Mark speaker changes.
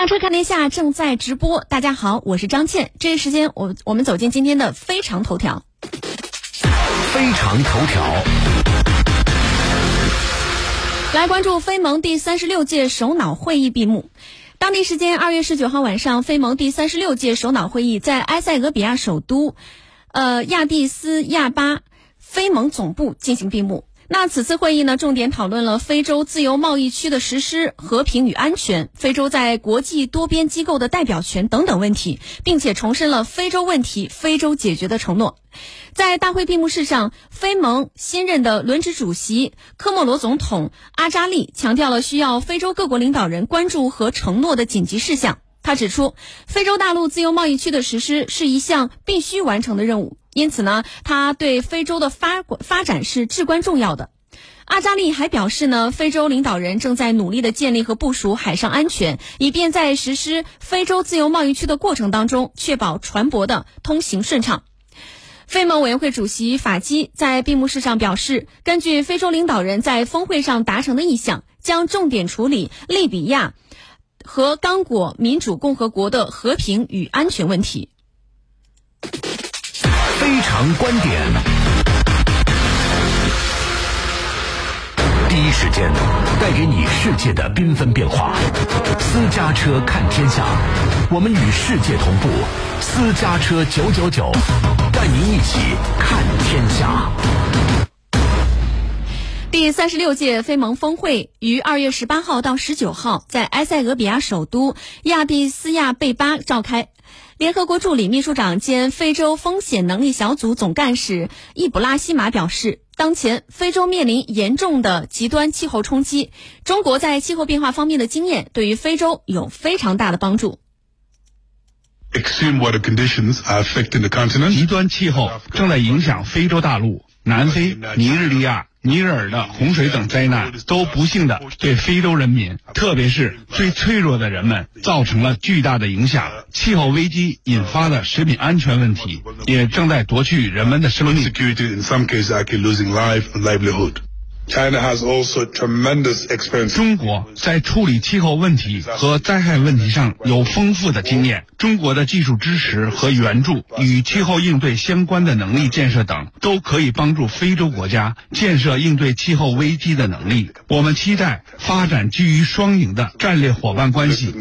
Speaker 1: 上车看天下正在直播，大家好，我是张倩。这一时间，我我们走进今天的非常头条。
Speaker 2: 非常头条，
Speaker 1: 来关注非盟第三十六届首脑会议闭幕。当地时间二月十九号晚上，非盟第三十六届首脑会议在埃塞俄比亚首都，呃亚的斯亚巴非盟总部进行闭幕。那此次会议呢，重点讨论了非洲自由贸易区的实施、和平与安全、非洲在国际多边机构的代表权等等问题，并且重申了非洲问题非洲解决的承诺。在大会闭幕式上，非盟新任的轮值主席科莫罗总统阿扎利强调了需要非洲各国领导人关注和承诺的紧急事项。他指出，非洲大陆自由贸易区的实施是一项必须完成的任务。因此呢，他对非洲的发发展是至关重要的。阿扎利还表示呢，非洲领导人正在努力的建立和部署海上安全，以便在实施非洲自由贸易区的过程当中，确保船舶的通行顺畅。非盟委员会主席法基在闭幕式上表示，根据非洲领导人在峰会上达成的意向，将重点处理利比亚和刚果民主共和国的和平与安全问题。
Speaker 2: 非常观点，第一时间带给你世界的缤纷变化。私家车看天下，我们与世界同步。私家车九九九，带您一起看天下。
Speaker 1: 第三十六届非盟峰会于二月十八号到十九号在埃塞俄比亚首都亚的斯亚贝巴召开。联合国助理秘书长兼非洲风险能力小组总干事易卜拉希马表示，当前非洲面临严重的极端气候冲击，中国在气候变化方面的经验对于非洲有非常大的帮助。
Speaker 3: 极端气候正在影响非洲大陆。南非、尼日利亚、尼日尔的洪水等灾难都不幸的对非洲人民，特别是最脆弱的人们，造成了巨大的影响。气候危机引发的食品安全问题，也正在夺去人们的生命。中国在处理气候问题和灾害问题上有丰富的经验，中国的技术支持和援助与气候应对相关的能力建设等，都可以帮助非洲国家建设应对气候危机的能力。我们期待发展基于双赢的战略伙伴关系。